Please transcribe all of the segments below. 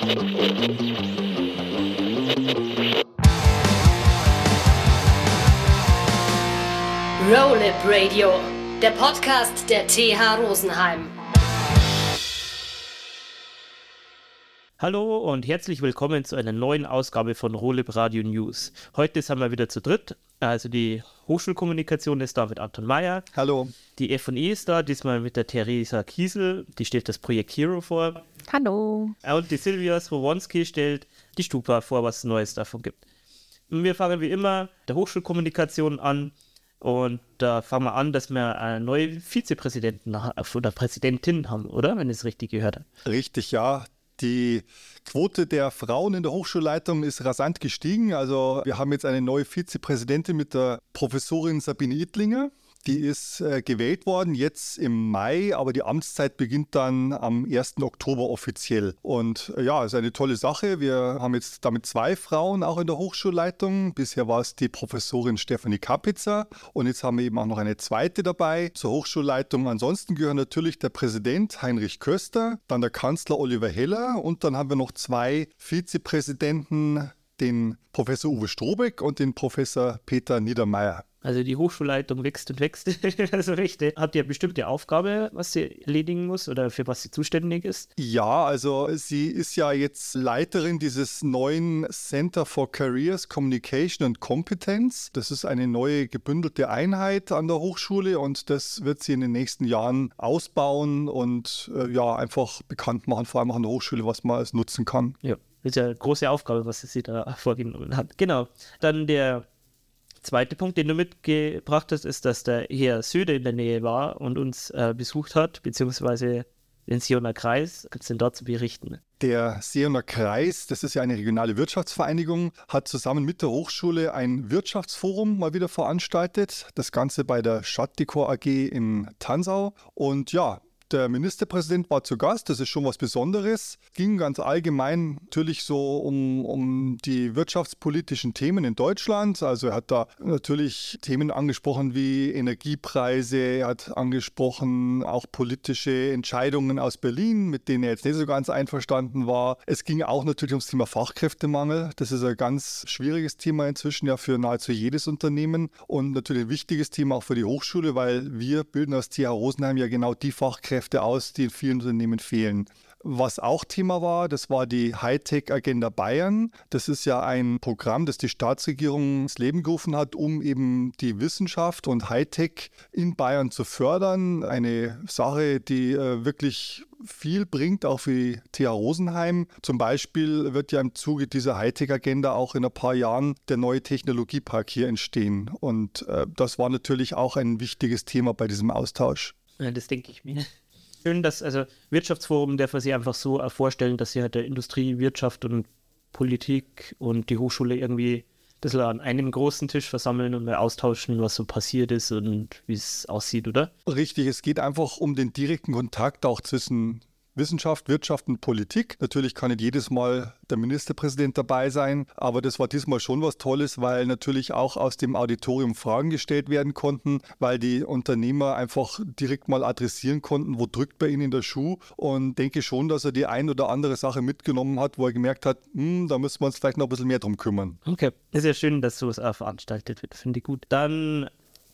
Roll It Radio, der Podcast der TH Rosenheim. Hallo und herzlich willkommen zu einer neuen Ausgabe von Rolib Radio News. Heute sind wir wieder zu dritt. Also die Hochschulkommunikation ist da mit Anton Meyer. Hallo. Die F&E ist da, diesmal mit der Theresa Kiesel. Die stellt das Projekt Hero vor. Hallo. Und die Silvia Swowonski stellt die Stupa vor, was es Neues davon gibt. Wir fangen wie immer der Hochschulkommunikation an. Und da fangen wir an, dass wir eine neue Vizepräsidenten oder Präsidentin haben, oder? Wenn ich es richtig gehört habe. Richtig, ja. Die Quote der Frauen in der Hochschulleitung ist rasant gestiegen. Also wir haben jetzt eine neue Vizepräsidentin mit der Professorin Sabine Ittlinger. Die ist äh, gewählt worden jetzt im Mai, aber die Amtszeit beginnt dann am 1. Oktober offiziell. Und äh, ja, ist eine tolle Sache. Wir haben jetzt damit zwei Frauen auch in der Hochschulleitung. Bisher war es die Professorin Stefanie Kapitzer und jetzt haben wir eben auch noch eine zweite dabei zur Hochschulleitung. Ansonsten gehören natürlich der Präsident Heinrich Köster, dann der Kanzler Oliver Heller und dann haben wir noch zwei Vizepräsidenten, den Professor Uwe Strobeck und den Professor Peter Niedermeyer. Also die Hochschulleitung wächst und wächst. also recht. Hat die eine bestimmte Aufgabe, was sie erledigen muss oder für was sie zuständig ist? Ja, also sie ist ja jetzt Leiterin dieses neuen Center for Careers, Communication and Competence. Das ist eine neue gebündelte Einheit an der Hochschule und das wird sie in den nächsten Jahren ausbauen und äh, ja, einfach bekannt machen, vor allem auch an der Hochschule, was man es nutzen kann. Ja, ist ja eine große Aufgabe, was sie da vorgenommen hat. Genau. Dann der zweite Punkt, den du mitgebracht hast, ist, dass der Herr Söder in der Nähe war und uns äh, besucht hat, beziehungsweise den Sioner Kreis. Gibt es denn dort zu berichten? Der Sioner Kreis, das ist ja eine regionale Wirtschaftsvereinigung, hat zusammen mit der Hochschule ein Wirtschaftsforum mal wieder veranstaltet. Das Ganze bei der Stadtdekor AG in Tansau. Und ja, der Ministerpräsident war zu Gast, das ist schon was Besonderes. Ging ganz allgemein natürlich so um, um die wirtschaftspolitischen Themen in Deutschland. Also er hat da natürlich Themen angesprochen wie Energiepreise, er hat angesprochen auch politische Entscheidungen aus Berlin, mit denen er jetzt nicht so ganz einverstanden war. Es ging auch natürlich ums Thema Fachkräftemangel. Das ist ein ganz schwieriges Thema inzwischen ja für nahezu jedes Unternehmen und natürlich ein wichtiges Thema auch für die Hochschule, weil wir bilden als TH Rosenheim ja genau die Fachkräfte, Fachkräfte aus, die in vielen Unternehmen fehlen. Was auch Thema war, das war die Hightech Agenda Bayern. Das ist ja ein Programm, das die Staatsregierung ins Leben gerufen hat, um eben die Wissenschaft und Hightech in Bayern zu fördern. Eine Sache, die äh, wirklich viel bringt, auch für TH Rosenheim. Zum Beispiel wird ja im Zuge dieser Hightech-Agenda auch in ein paar Jahren der neue Technologiepark hier entstehen. Und äh, das war natürlich auch ein wichtiges Thema bei diesem Austausch. Ja, das denke ich mir schön, dass, also Wirtschaftsforum darf man sich einfach so vorstellen, dass sie halt der Industrie, Wirtschaft und Politik und die Hochschule irgendwie ein bisschen an einem großen Tisch versammeln und mal austauschen, was so passiert ist und wie es aussieht, oder? Richtig, es geht einfach um den direkten Kontakt auch zwischen Wissenschaft, Wirtschaft und Politik. Natürlich kann nicht jedes Mal der Ministerpräsident dabei sein, aber das war diesmal schon was Tolles, weil natürlich auch aus dem Auditorium Fragen gestellt werden konnten, weil die Unternehmer einfach direkt mal adressieren konnten, wo drückt bei ihnen der Schuh und denke schon, dass er die ein oder andere Sache mitgenommen hat, wo er gemerkt hat, hm, da müssen wir uns vielleicht noch ein bisschen mehr drum kümmern. Okay, ist ja schön, dass sowas veranstaltet wird, finde ich gut. Dann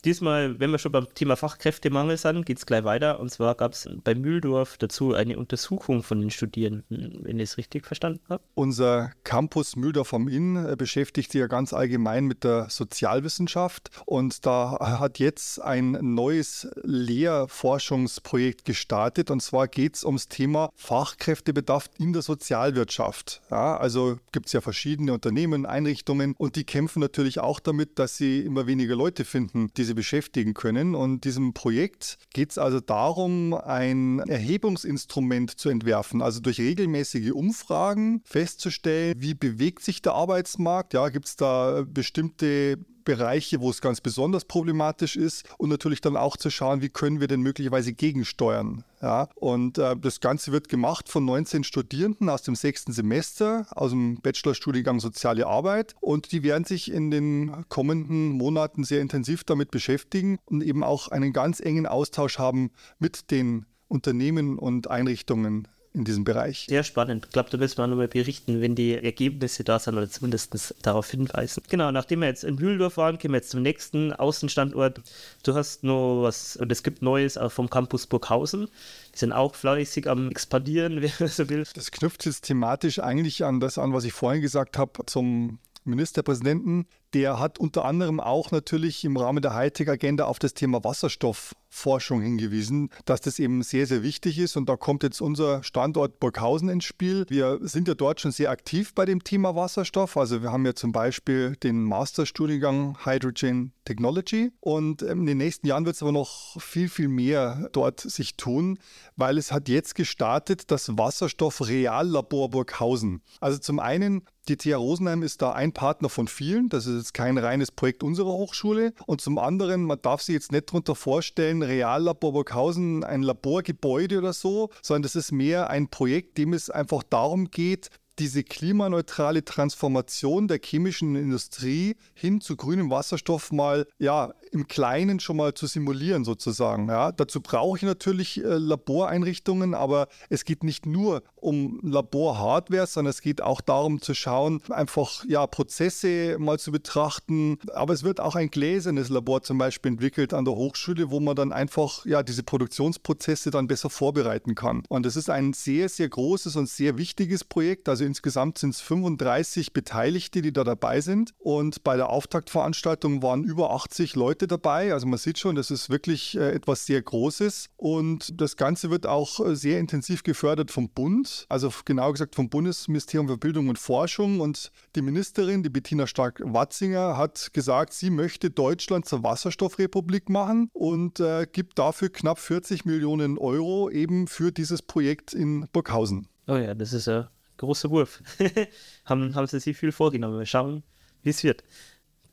Diesmal, wenn wir schon beim Thema Fachkräftemangel sind, geht es gleich weiter. Und zwar gab es bei Mühldorf dazu eine Untersuchung von den Studierenden, wenn ich es richtig verstanden habe. Unser Campus Mühldorf am Inn äh, beschäftigt sich ja ganz allgemein mit der Sozialwissenschaft. Und da hat jetzt ein neues Lehrforschungsprojekt gestartet. Und zwar geht es ums Thema Fachkräftebedarf in der Sozialwirtschaft. Ja, also gibt es ja verschiedene Unternehmen, Einrichtungen und die kämpfen natürlich auch damit, dass sie immer weniger Leute finden, die sie sie beschäftigen können. Und diesem Projekt geht es also darum, ein Erhebungsinstrument zu entwerfen, also durch regelmäßige Umfragen festzustellen, wie bewegt sich der Arbeitsmarkt. Ja, gibt es da bestimmte Bereiche, wo es ganz besonders problematisch ist und natürlich dann auch zu schauen, wie können wir denn möglicherweise gegensteuern. Ja, und äh, das Ganze wird gemacht von 19 Studierenden aus dem sechsten Semester, aus dem Bachelorstudiengang Soziale Arbeit und die werden sich in den kommenden Monaten sehr intensiv damit beschäftigen und eben auch einen ganz engen Austausch haben mit den Unternehmen und Einrichtungen in diesem Bereich. Sehr spannend. Ich glaube, da müssen wir nochmal berichten, wenn die Ergebnisse da sind oder zumindest darauf hinweisen. Genau, nachdem wir jetzt in Mühldorf waren, gehen wir jetzt zum nächsten Außenstandort. Du hast noch was, und es gibt Neues auch vom Campus Burghausen. Die sind auch fleißig am expandieren, wer so will. Das knüpft jetzt thematisch eigentlich an das an, was ich vorhin gesagt habe zum Ministerpräsidenten, der hat unter anderem auch natürlich im Rahmen der Hightech-Agenda auf das Thema Wasserstoffforschung hingewiesen, dass das eben sehr, sehr wichtig ist. Und da kommt jetzt unser Standort Burghausen ins Spiel. Wir sind ja dort schon sehr aktiv bei dem Thema Wasserstoff. Also wir haben ja zum Beispiel den Masterstudiengang Hydrogen Technology. Und ähm, in den nächsten Jahren wird es aber noch viel, viel mehr dort sich tun, weil es hat jetzt gestartet das Wasserstoff-Reallabor Burghausen. Also zum einen die TH Rosenheim ist da ein Partner von vielen. Das ist jetzt kein reines Projekt unserer Hochschule. Und zum anderen, man darf sich jetzt nicht darunter vorstellen, Reallabor Burghausen, ein Laborgebäude oder so, sondern das ist mehr ein Projekt, dem es einfach darum geht, diese klimaneutrale Transformation der chemischen Industrie hin zu grünem Wasserstoff mal ja im Kleinen schon mal zu simulieren sozusagen. Ja, dazu brauche ich natürlich äh, Laboreinrichtungen, aber es geht nicht nur um Laborhardware, sondern es geht auch darum zu schauen, einfach ja Prozesse mal zu betrachten. Aber es wird auch ein gläsernes Labor zum Beispiel entwickelt an der Hochschule, wo man dann einfach ja diese Produktionsprozesse dann besser vorbereiten kann. Und es ist ein sehr sehr großes und sehr wichtiges Projekt. Also insgesamt sind es 35 Beteiligte, die da dabei sind. Und bei der Auftaktveranstaltung waren über 80 Leute dabei. Also man sieht schon, das ist wirklich äh, etwas sehr Großes. Und das Ganze wird auch äh, sehr intensiv gefördert vom Bund, also genau gesagt vom Bundesministerium für Bildung und Forschung. Und die Ministerin, die Bettina Stark-Watzinger, hat gesagt, sie möchte Deutschland zur Wasserstoffrepublik machen und äh, gibt dafür knapp 40 Millionen Euro eben für dieses Projekt in Burghausen. Oh ja, das ist ein großer Wurf. haben, haben sie sich viel vorgenommen. Wir schauen, wie es wird.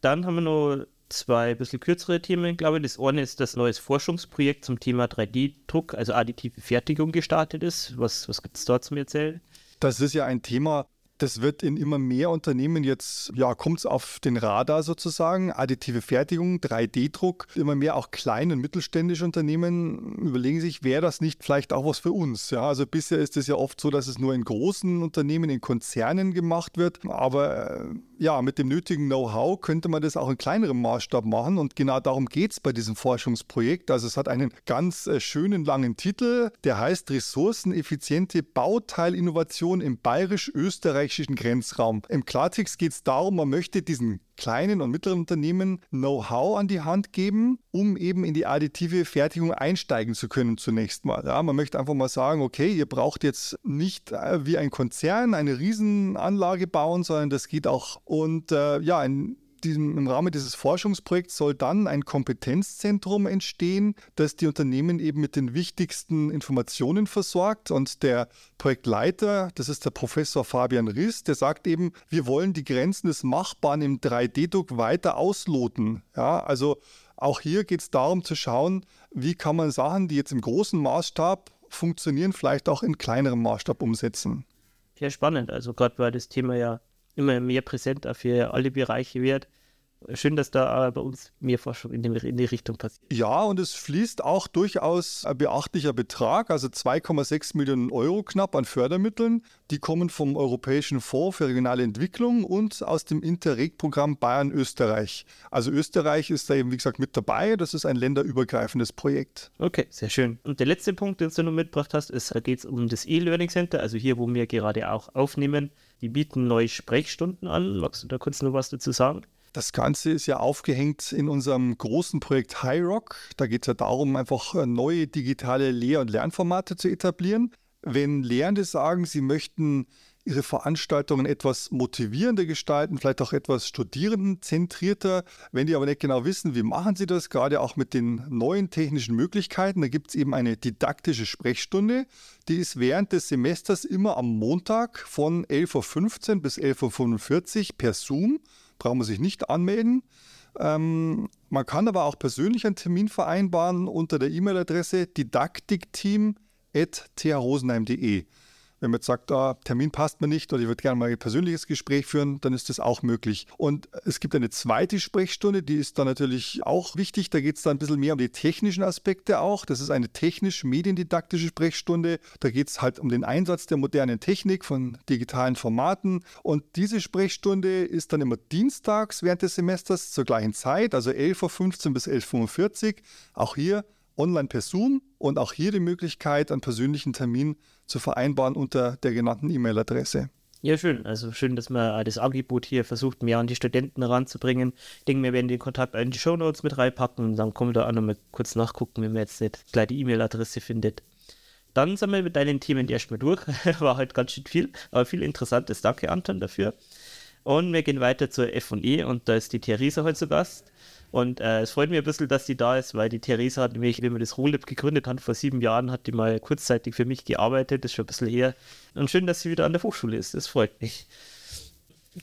Dann haben wir noch zwei bisschen kürzere Themen, glaube ich. Das eine ist, dass ein neues Forschungsprojekt zum Thema 3D-Druck, also additive Fertigung gestartet ist. Was, was gibt es dort zum Erzählen? Das ist ja ein Thema, das wird in immer mehr Unternehmen jetzt, ja, kommt es auf den Radar sozusagen. Additive Fertigung, 3D-Druck. Immer mehr auch kleine und mittelständische Unternehmen überlegen sich, wäre das nicht vielleicht auch was für uns? Ja, also bisher ist es ja oft so, dass es nur in großen Unternehmen, in Konzernen gemacht wird. Aber äh, ja, mit dem nötigen Know-how könnte man das auch in kleinerem Maßstab machen. Und genau darum geht es bei diesem Forschungsprojekt. Also es hat einen ganz äh, schönen langen Titel, der heißt Ressourceneffiziente Bauteilinnovation im bayerisch-österreichischen österreichischen Grenzraum. Im Klartext geht es darum, man möchte diesen kleinen und mittleren Unternehmen Know-how an die Hand geben, um eben in die additive Fertigung einsteigen zu können zunächst mal. Ja, man möchte einfach mal sagen, okay, ihr braucht jetzt nicht äh, wie ein Konzern eine Riesenanlage bauen, sondern das geht auch. Und äh, ja, ein diesem, im Rahmen dieses Forschungsprojekts soll dann ein Kompetenzzentrum entstehen, das die Unternehmen eben mit den wichtigsten Informationen versorgt. Und der Projektleiter, das ist der Professor Fabian Riss, der sagt eben, wir wollen die Grenzen des Machbaren im 3D-Druck weiter ausloten. Ja, also auch hier geht es darum zu schauen, wie kann man Sachen, die jetzt im großen Maßstab funktionieren, vielleicht auch in kleinerem Maßstab umsetzen. Sehr spannend. Also gerade weil das Thema ja immer mehr präsent für alle Bereiche wird. Schön, dass da bei uns mehr Forschung in, die Richtung passiert. Ja, und es fließt auch durchaus ein beachtlicher Betrag, also 2,6 Millionen Euro knapp an Fördermitteln. Die kommen vom Europäischen Fonds für regionale Entwicklung und aus dem Interreg-Programm Bayern-Österreich. Also Österreich ist da eben, wie gesagt, mit dabei. Das ist ein länderübergreifendes Projekt. Okay, sehr schön. Und der letzte Punkt, den du noch mitgebracht hast, ist, da geht es um das E-Learning Center, also hier, wo wir gerade auch aufnehmen. Die bieten neue Sprechstunden an. Magst du da kurz noch was dazu sagen? Das Ganze ist ja aufgehängt in unserem großen Projekt High Rock. Da geht es ja darum, einfach äh, neue digitale Lehr- und Lernformate zu etablieren. Wenn Lehrende sagen, sie möchten ihre Veranstaltungen etwas motivierender gestalten, vielleicht auch etwas studierendenzentrierter. Wenn die aber nicht genau wissen, wie machen sie das, gerade auch mit den neuen technischen Möglichkeiten, da gibt es eben eine didaktische Sprechstunde, die ist während des Semesters immer am Montag von 11.15 Uhr bis 11.45 Uhr per Zoom. Braucht man sich nicht anmelden. Ähm, man kann aber auch persönlich einen Termin vereinbaren unter der E-Mail-Adresse didaktikteam.throsenheim.de. Wenn man jetzt sagt, ah, Termin passt mir nicht oder ich würde gerne mal ein persönliches Gespräch führen, dann ist das auch möglich. Und es gibt eine zweite Sprechstunde, die ist dann natürlich auch wichtig. Da geht es dann ein bisschen mehr um die technischen Aspekte auch. Das ist eine technisch-mediendidaktische Sprechstunde. Da geht es halt um den Einsatz der modernen Technik von digitalen Formaten. Und diese Sprechstunde ist dann immer dienstags während des Semesters zur gleichen Zeit, also 11.15 Uhr bis 11.45 Uhr. Auch hier online per Zoom und auch hier die Möglichkeit, einen persönlichen Termin zu vereinbaren unter der genannten E-Mail-Adresse. Ja, schön. Also schön, dass man das Angebot hier versucht, mehr an die Studenten heranzubringen. Ich denke, wir werden den Kontakt in die Show Notes mit reinpacken und dann kommen wir da auch nochmal kurz nachgucken, wenn man jetzt nicht gleich die E-Mail-Adresse findet. Dann sind wir mit deinen Themen erstmal durch. War halt ganz schön viel, aber viel Interessantes. Danke, Anton, dafür. Und wir gehen weiter zur FE und da ist die Theresa heute zu Gast. Und äh, es freut mich ein bisschen, dass die da ist, weil die Theresa hat nämlich, wenn wir das Rolab gegründet haben, vor sieben Jahren, hat die mal kurzzeitig für mich gearbeitet, das ist schon ein bisschen her. Und schön, dass sie wieder an der Hochschule ist, das freut mich.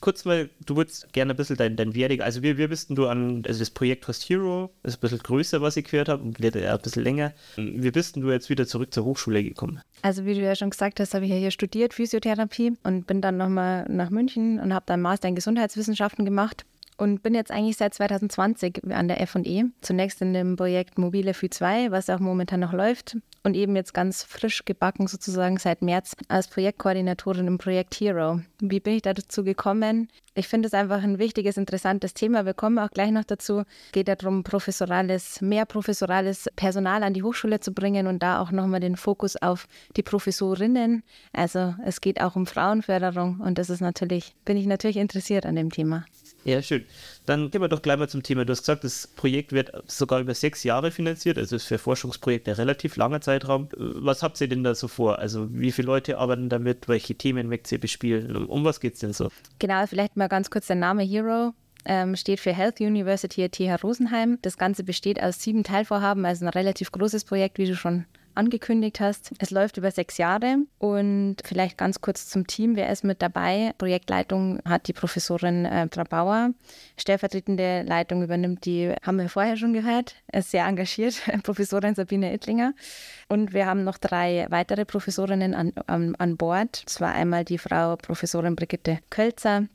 Kurz mal, du würdest gerne ein bisschen dein, dein Werdegang, also wie, wie bist du an, also das Projekt Host Hero ist ein bisschen größer, was ich gehört habe, und ein bisschen länger. Wie bist du jetzt wieder zurück zur Hochschule gekommen? Also wie du ja schon gesagt hast, habe ich ja hier studiert, Physiotherapie und bin dann nochmal nach München und habe dann Master in Gesundheitswissenschaften gemacht und bin jetzt eigentlich seit 2020 an der FE. Zunächst in dem Projekt Mobile Fü 2, was auch momentan noch läuft. Und eben jetzt ganz frisch gebacken, sozusagen seit März, als Projektkoordinatorin im Projekt Hero. Wie bin ich dazu gekommen? Ich finde es einfach ein wichtiges, interessantes Thema. Wir kommen auch gleich noch dazu. Es geht darum, professorales, mehr professorales Personal an die Hochschule zu bringen und da auch nochmal den Fokus auf die Professorinnen. Also es geht auch um Frauenförderung und das ist natürlich, bin ich natürlich interessiert an dem Thema. Ja, schön. Dann gehen wir doch gleich mal zum Thema. Du hast gesagt, das Projekt wird sogar über sechs Jahre finanziert, also ist für Forschungsprojekte ein relativ langer Zeitraum. Was habt ihr denn da so vor? Also wie viele Leute arbeiten damit? Welche Themen möchtet ihr bespielen? Um was geht es denn so? Genau, vielleicht mal ganz kurz der Name Hero. Ähm, steht für Health University at TH Rosenheim. Das Ganze besteht aus sieben Teilvorhaben, also ein relativ großes Projekt, wie du schon angekündigt hast. Es läuft über sechs Jahre und vielleicht ganz kurz zum Team. Wer ist mit dabei? Projektleitung hat die Professorin äh, Trabauer. Stellvertretende Leitung übernimmt die, haben wir vorher schon gehört, ist sehr engagiert, Professorin Sabine Ittlinger. Und wir haben noch drei weitere Professorinnen an, an, an Bord. Zwar einmal die Frau Professorin Brigitte Kölzer,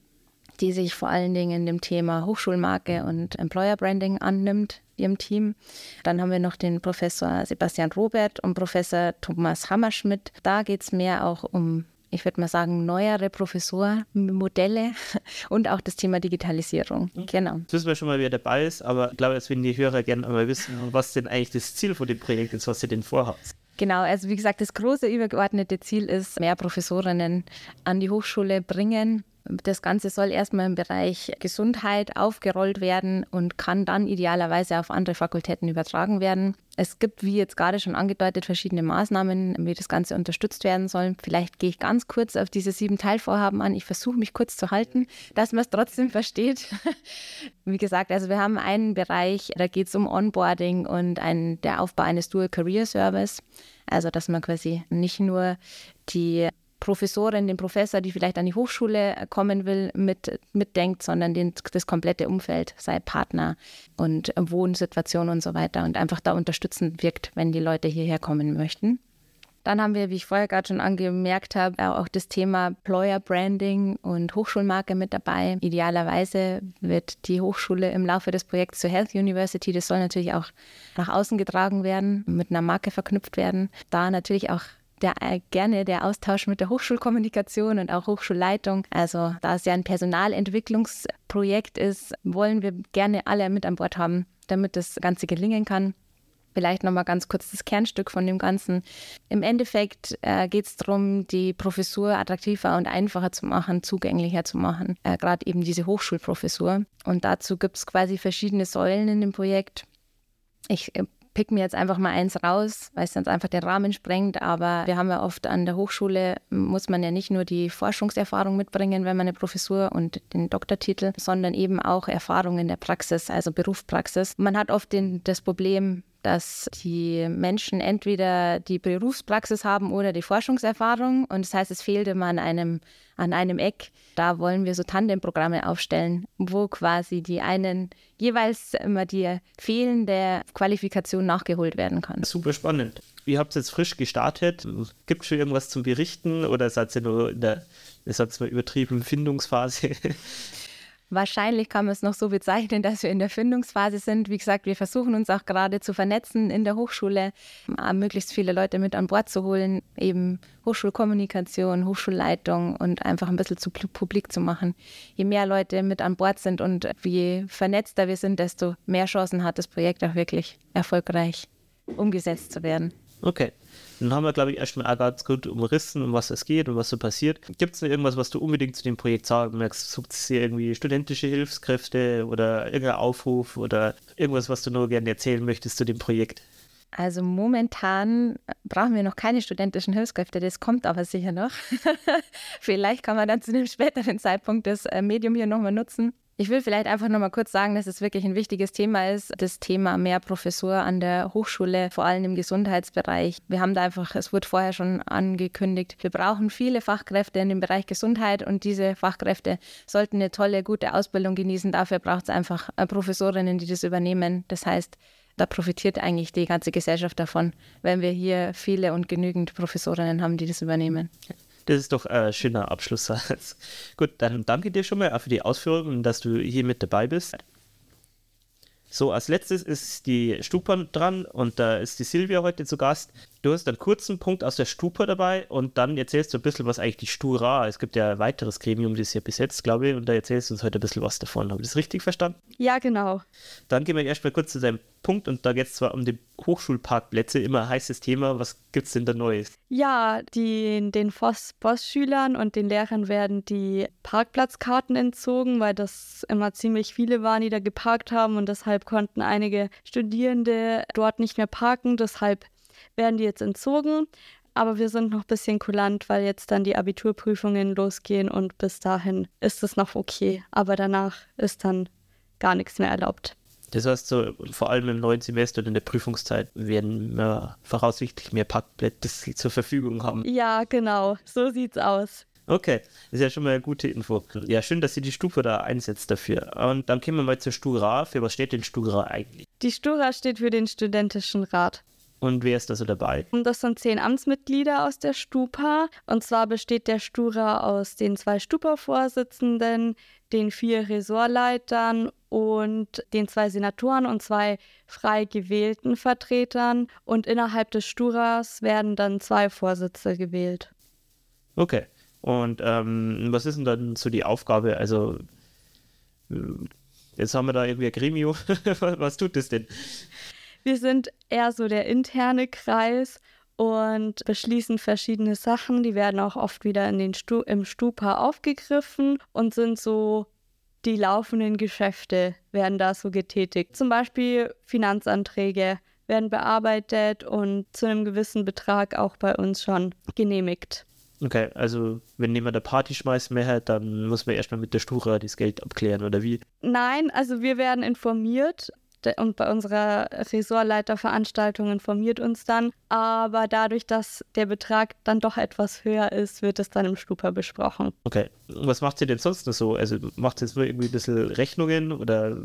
die sich vor allen Dingen dem Thema Hochschulmarke und Employer Branding annimmt ihrem Team. Dann haben wir noch den Professor Sebastian Robert und Professor Thomas Hammerschmidt. Da geht es mehr auch um ich würde mal sagen, neuere Professormodelle und auch das Thema Digitalisierung. Mhm. Genau. Jetzt wissen wir schon mal, wer dabei ist, aber ich glaube, jetzt würden die Hörer gerne einmal wissen, was denn eigentlich das Ziel von dem Projekt ist, was ihr denn vorhabt. Genau, also wie gesagt, das große übergeordnete Ziel ist, mehr Professorinnen an die Hochschule bringen, das Ganze soll erstmal im Bereich Gesundheit aufgerollt werden und kann dann idealerweise auf andere Fakultäten übertragen werden. Es gibt, wie jetzt gerade schon angedeutet, verschiedene Maßnahmen, wie das Ganze unterstützt werden soll. Vielleicht gehe ich ganz kurz auf diese sieben Teilvorhaben an. Ich versuche mich kurz zu halten, dass man es trotzdem versteht. wie gesagt, also wir haben einen Bereich, da geht es um Onboarding und ein, der Aufbau eines Dual Career Service. Also, dass man quasi nicht nur die Professorin, den Professor, die vielleicht an die Hochschule kommen will, mit, mitdenkt, sondern den, das komplette Umfeld, sei Partner und Wohnsituation und so weiter und einfach da unterstützend wirkt, wenn die Leute hierher kommen möchten. Dann haben wir, wie ich vorher gerade schon angemerkt habe, auch das Thema Employer Branding und Hochschulmarke mit dabei. Idealerweise wird die Hochschule im Laufe des Projekts zur Health University, das soll natürlich auch nach außen getragen werden, mit einer Marke verknüpft werden. Da natürlich auch der, äh, gerne der Austausch mit der Hochschulkommunikation und auch Hochschulleitung. Also da es ja ein Personalentwicklungsprojekt ist, wollen wir gerne alle mit an Bord haben, damit das Ganze gelingen kann. Vielleicht nochmal ganz kurz das Kernstück von dem Ganzen. Im Endeffekt äh, geht es darum, die Professur attraktiver und einfacher zu machen, zugänglicher zu machen. Äh, Gerade eben diese Hochschulprofessur. Und dazu gibt es quasi verschiedene Säulen in dem Projekt. Ich äh, pick mir jetzt einfach mal eins raus, weil es sonst einfach den Rahmen sprengt. Aber wir haben ja oft an der Hochschule, muss man ja nicht nur die Forschungserfahrung mitbringen, wenn man eine Professur und den Doktortitel, sondern eben auch Erfahrung in der Praxis, also Berufspraxis. Man hat oft den, das Problem, dass die Menschen entweder die Berufspraxis haben oder die Forschungserfahrung. Und das heißt, es fehlt immer an einem, an einem Eck. Da wollen wir so Tandemprogramme aufstellen, wo quasi die einen jeweils immer die fehlende Qualifikation nachgeholt werden kann. Super spannend. ihr habt jetzt frisch gestartet. Gibt es schon irgendwas zum Berichten oder seid ihr nur in der, ich sag's mal übertrieben, Findungsphase? Wahrscheinlich kann man es noch so bezeichnen, dass wir in der Findungsphase sind. Wie gesagt, wir versuchen uns auch gerade zu vernetzen in der Hochschule, möglichst viele Leute mit an Bord zu holen, eben Hochschulkommunikation, Hochschulleitung und einfach ein bisschen zu publik zu machen. Je mehr Leute mit an Bord sind und je vernetzter wir sind, desto mehr Chancen hat das Projekt auch wirklich erfolgreich umgesetzt zu werden. Okay. Dann haben wir, glaube ich, erstmal auch ganz gut umrissen, um was es geht und was so passiert. Gibt es noch irgendwas, was du unbedingt zu dem Projekt sagen möchtest? Sucht es hier irgendwie studentische Hilfskräfte oder irgendein Aufruf oder irgendwas, was du nur gerne erzählen möchtest zu dem Projekt? Also momentan brauchen wir noch keine studentischen Hilfskräfte, das kommt aber sicher noch. Vielleicht kann man dann zu einem späteren Zeitpunkt das äh, Medium hier nochmal nutzen. Ich will vielleicht einfach noch mal kurz sagen, dass es wirklich ein wichtiges Thema ist, das Thema mehr Professur an der Hochschule, vor allem im Gesundheitsbereich. Wir haben da einfach, es wurde vorher schon angekündigt, wir brauchen viele Fachkräfte in dem Bereich Gesundheit und diese Fachkräfte sollten eine tolle, gute Ausbildung genießen. Dafür braucht es einfach äh, Professorinnen, die das übernehmen. Das heißt, da profitiert eigentlich die ganze Gesellschaft davon, wenn wir hier viele und genügend Professorinnen haben, die das übernehmen. Das ist doch ein schöner Abschlusssatz. Gut, dann danke dir schon mal für die Ausführungen dass du hier mit dabei bist. So, als letztes ist die Stupa dran und da ist die Silvia heute zu Gast. Du hast einen kurzen Punkt aus der Stupa dabei und dann erzählst du ein bisschen, was eigentlich die Stura ist. Es gibt ja ein weiteres Gremium, das hier besetzt, glaube ich, und da erzählst du uns heute ein bisschen was davon. Habe ich das richtig verstanden? Ja, genau. Dann gehen wir erstmal kurz zu deinem Punkt und da geht es zwar um die Hochschulparkplätze, immer ein heißes Thema. Was gibt es denn da Neues? Ja, die, den FOS-Schülern und den Lehrern werden die Parkplatzkarten entzogen, weil das immer ziemlich viele waren, die da geparkt haben und deshalb konnten einige Studierende dort nicht mehr parken. Deshalb werden die jetzt entzogen. Aber wir sind noch ein bisschen kulant, weil jetzt dann die Abiturprüfungen losgehen und bis dahin ist es noch okay. Aber danach ist dann gar nichts mehr erlaubt. Das heißt, so, vor allem im neuen Semester und in der Prüfungszeit werden wir voraussichtlich mehr Parkplätze zur Verfügung haben. Ja, genau. So sieht's aus. Okay, das ist ja schon mal eine gute Info. Ja, schön, dass sie die Stufe da einsetzt dafür. Und dann kommen wir mal zur Stura. Für was steht denn Stura eigentlich? Die Stura steht für den Studentischen Rat. Und wer ist da so dabei? Das sind zehn Amtsmitglieder aus der Stupa. Und zwar besteht der Stura aus den zwei Stupa-Vorsitzenden, den vier Ressortleitern und den zwei Senatoren und zwei frei gewählten Vertretern. Und innerhalb des Sturas werden dann zwei Vorsitze gewählt. Okay. Und ähm, was ist denn dann so die Aufgabe? Also, äh, jetzt haben wir da irgendwie ein Gremio. was tut das denn? Wir sind eher so der interne Kreis und beschließen verschiedene Sachen. Die werden auch oft wieder in den Stu im Stupa aufgegriffen und sind so die laufenden Geschäfte werden da so getätigt. Zum Beispiel Finanzanträge werden bearbeitet und zu einem gewissen Betrag auch bei uns schon genehmigt. Okay, also wenn jemand eine Party schmeißt mehr dann muss man erstmal mit der Stura das Geld abklären oder wie? Nein, also wir werden informiert und bei unserer Ressortleiterveranstaltung informiert uns dann. Aber dadurch, dass der Betrag dann doch etwas höher ist, wird es dann im Stupa besprochen. Okay. Was macht ihr denn sonst noch so? Also macht ihr jetzt nur irgendwie ein bisschen Rechnungen oder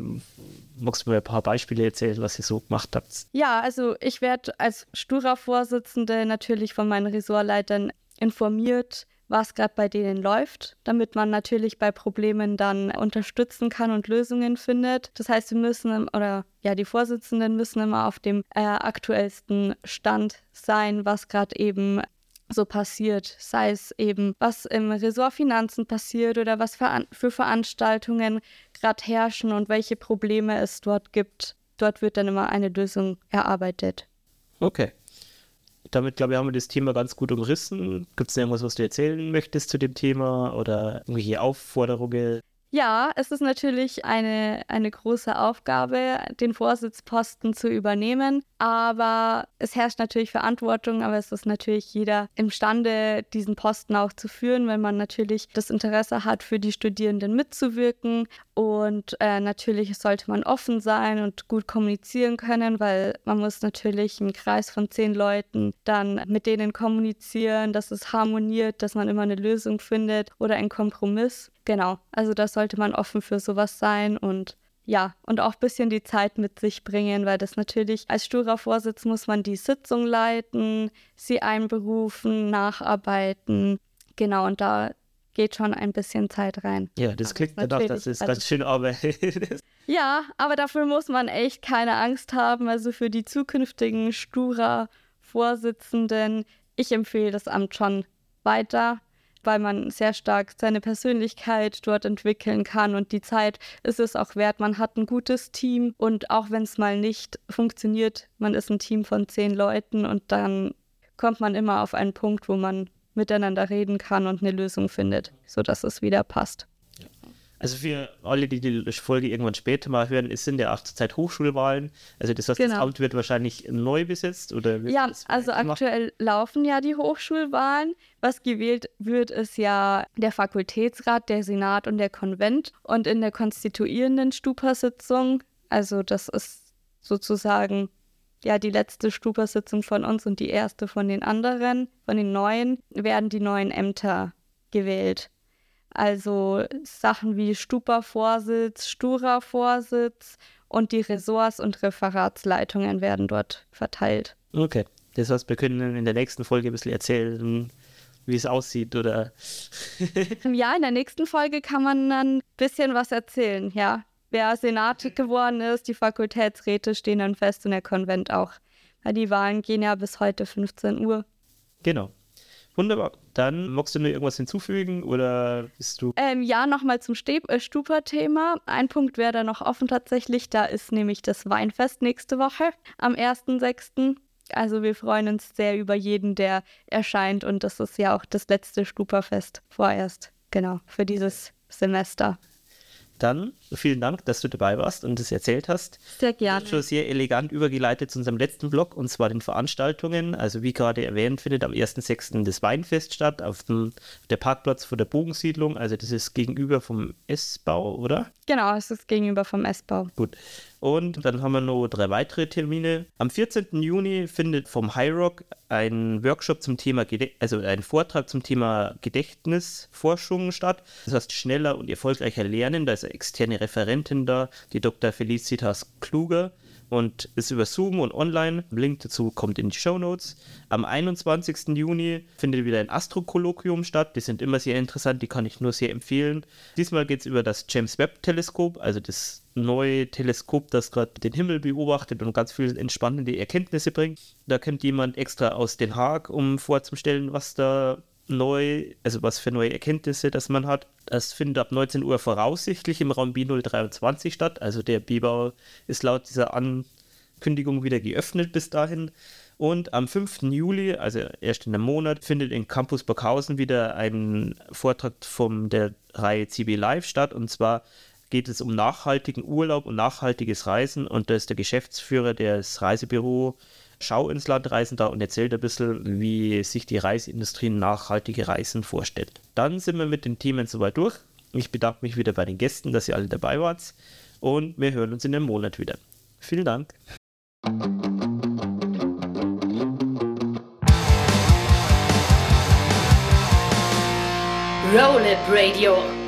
magst du mir ein paar Beispiele erzählen, was ihr so gemacht habt? Ja, also ich werde als Stura-Vorsitzende natürlich von meinen Ressortleitern informiert, was gerade bei denen läuft, damit man natürlich bei Problemen dann unterstützen kann und Lösungen findet. Das heißt, wir müssen oder ja, die Vorsitzenden müssen immer auf dem äh, aktuellsten Stand sein, was gerade eben so passiert, sei es eben, was im Ressort Finanzen passiert oder was für, für Veranstaltungen gerade herrschen und welche Probleme es dort gibt. Dort wird dann immer eine Lösung erarbeitet. Okay damit, glaube ich, haben wir das Thema ganz gut umrissen. Gibt es irgendwas, was du erzählen möchtest zu dem Thema oder irgendwelche Aufforderungen? Ja, es ist natürlich eine, eine große Aufgabe, den Vorsitzposten zu übernehmen. Aber es herrscht natürlich Verantwortung, aber es ist natürlich jeder imstande, diesen Posten auch zu führen, wenn man natürlich das Interesse hat, für die Studierenden mitzuwirken. Und äh, natürlich sollte man offen sein und gut kommunizieren können, weil man muss natürlich im Kreis von zehn Leuten dann mit denen kommunizieren, dass es harmoniert, dass man immer eine Lösung findet oder einen Kompromiss. Genau, also da sollte man offen für sowas sein und ja, und auch ein bisschen die Zeit mit sich bringen, weil das natürlich als sturer Vorsitz muss man die Sitzung leiten, sie einberufen, nacharbeiten. Genau, und da geht schon ein bisschen Zeit rein. Ja, das klingt danach, dass es ganz schön Arbeit ist. Ja, aber dafür muss man echt keine Angst haben. Also für die zukünftigen Stura-Vorsitzenden, ich empfehle das Amt schon weiter weil man sehr stark seine Persönlichkeit dort entwickeln kann und die Zeit ist es auch wert. Man hat ein gutes Team und auch wenn es mal nicht funktioniert, man ist ein Team von zehn Leuten und dann kommt man immer auf einen Punkt, wo man miteinander reden kann und eine Lösung findet, sodass es wieder passt. Also für alle, die die Folge irgendwann später mal hören, es sind ja auch zurzeit Hochschulwahlen. Also das heißt, genau. das Amt wird wahrscheinlich neu besetzt oder Ja, also aktuell laufen ja die Hochschulwahlen. Was gewählt wird, ist ja der Fakultätsrat, der Senat und der Konvent. Und in der konstituierenden Stupa-Sitzung, also das ist sozusagen ja die letzte Stupa-Sitzung von uns und die erste von den anderen, von den neuen, werden die neuen Ämter gewählt. Also Sachen wie Stupa-Vorsitz, Stura-Vorsitz und die Ressorts und Referatsleitungen werden dort verteilt. Okay, das heißt, wir können in der nächsten Folge ein bisschen erzählen, wie es aussieht, oder? ja, in der nächsten Folge kann man dann ein bisschen was erzählen, ja. Wer Senat geworden ist, die Fakultätsräte stehen dann fest und der Konvent auch. Weil die Wahlen gehen ja bis heute 15 Uhr. Genau. Wunderbar. Dann magst du nur irgendwas hinzufügen oder bist du. Ähm, ja, nochmal zum äh, Stupa-Thema. Ein Punkt wäre da noch offen tatsächlich. Da ist nämlich das Weinfest nächste Woche am 1.6. Also wir freuen uns sehr über jeden, der erscheint. Und das ist ja auch das letzte Stupa-Fest vorerst. Genau, für dieses Semester. Dann vielen Dank, dass du dabei warst und es erzählt hast. Sehr gerne. Schon sehr elegant übergeleitet zu unserem letzten Blog und zwar den Veranstaltungen. Also wie gerade erwähnt, findet am 1.6. das Weinfest statt auf dem der Parkplatz vor der Bogensiedlung. Also das ist gegenüber vom S-Bau, oder? Genau, es ist gegenüber vom S-Bau. Gut. Und dann haben wir noch drei weitere Termine. Am 14. Juni findet vom High Rock ein Workshop zum Thema, Gedä also ein Vortrag zum Thema Gedächtnisforschung statt. Das heißt schneller und erfolgreicher Lernen. Da ist eine externe Referentin da, die Dr. Felicitas Kluger und ist über Zoom und online. Link dazu kommt in die Show Notes. Am 21. Juni findet wieder ein Astrokolloquium statt. Die sind immer sehr interessant, die kann ich nur sehr empfehlen. Diesmal geht es über das James Webb Teleskop, also das neue Teleskop, das gerade den Himmel beobachtet und ganz viele entspannende Erkenntnisse bringt. Da kommt jemand extra aus Den Haag, um vorzustellen, was da neu, also was für neue Erkenntnisse das man hat. Das findet ab 19 Uhr voraussichtlich im Raum B023 statt. Also der B-Bau ist laut dieser Ankündigung wieder geöffnet bis dahin. Und am 5. Juli, also erst in einem Monat, findet in Campus Burghausen wieder ein Vortrag von der Reihe CB Live statt. Und zwar geht es um nachhaltigen Urlaub und nachhaltiges Reisen. Und da ist der Geschäftsführer des Reisebüro Schau ins Land reisen da und erzählt ein bisschen, wie sich die Reiseindustrie nachhaltige Reisen vorstellt. Dann sind wir mit den Themen soweit durch. Ich bedanke mich wieder bei den Gästen, dass ihr alle dabei wart. Und wir hören uns in einem Monat wieder. Vielen Dank. Roll It Radio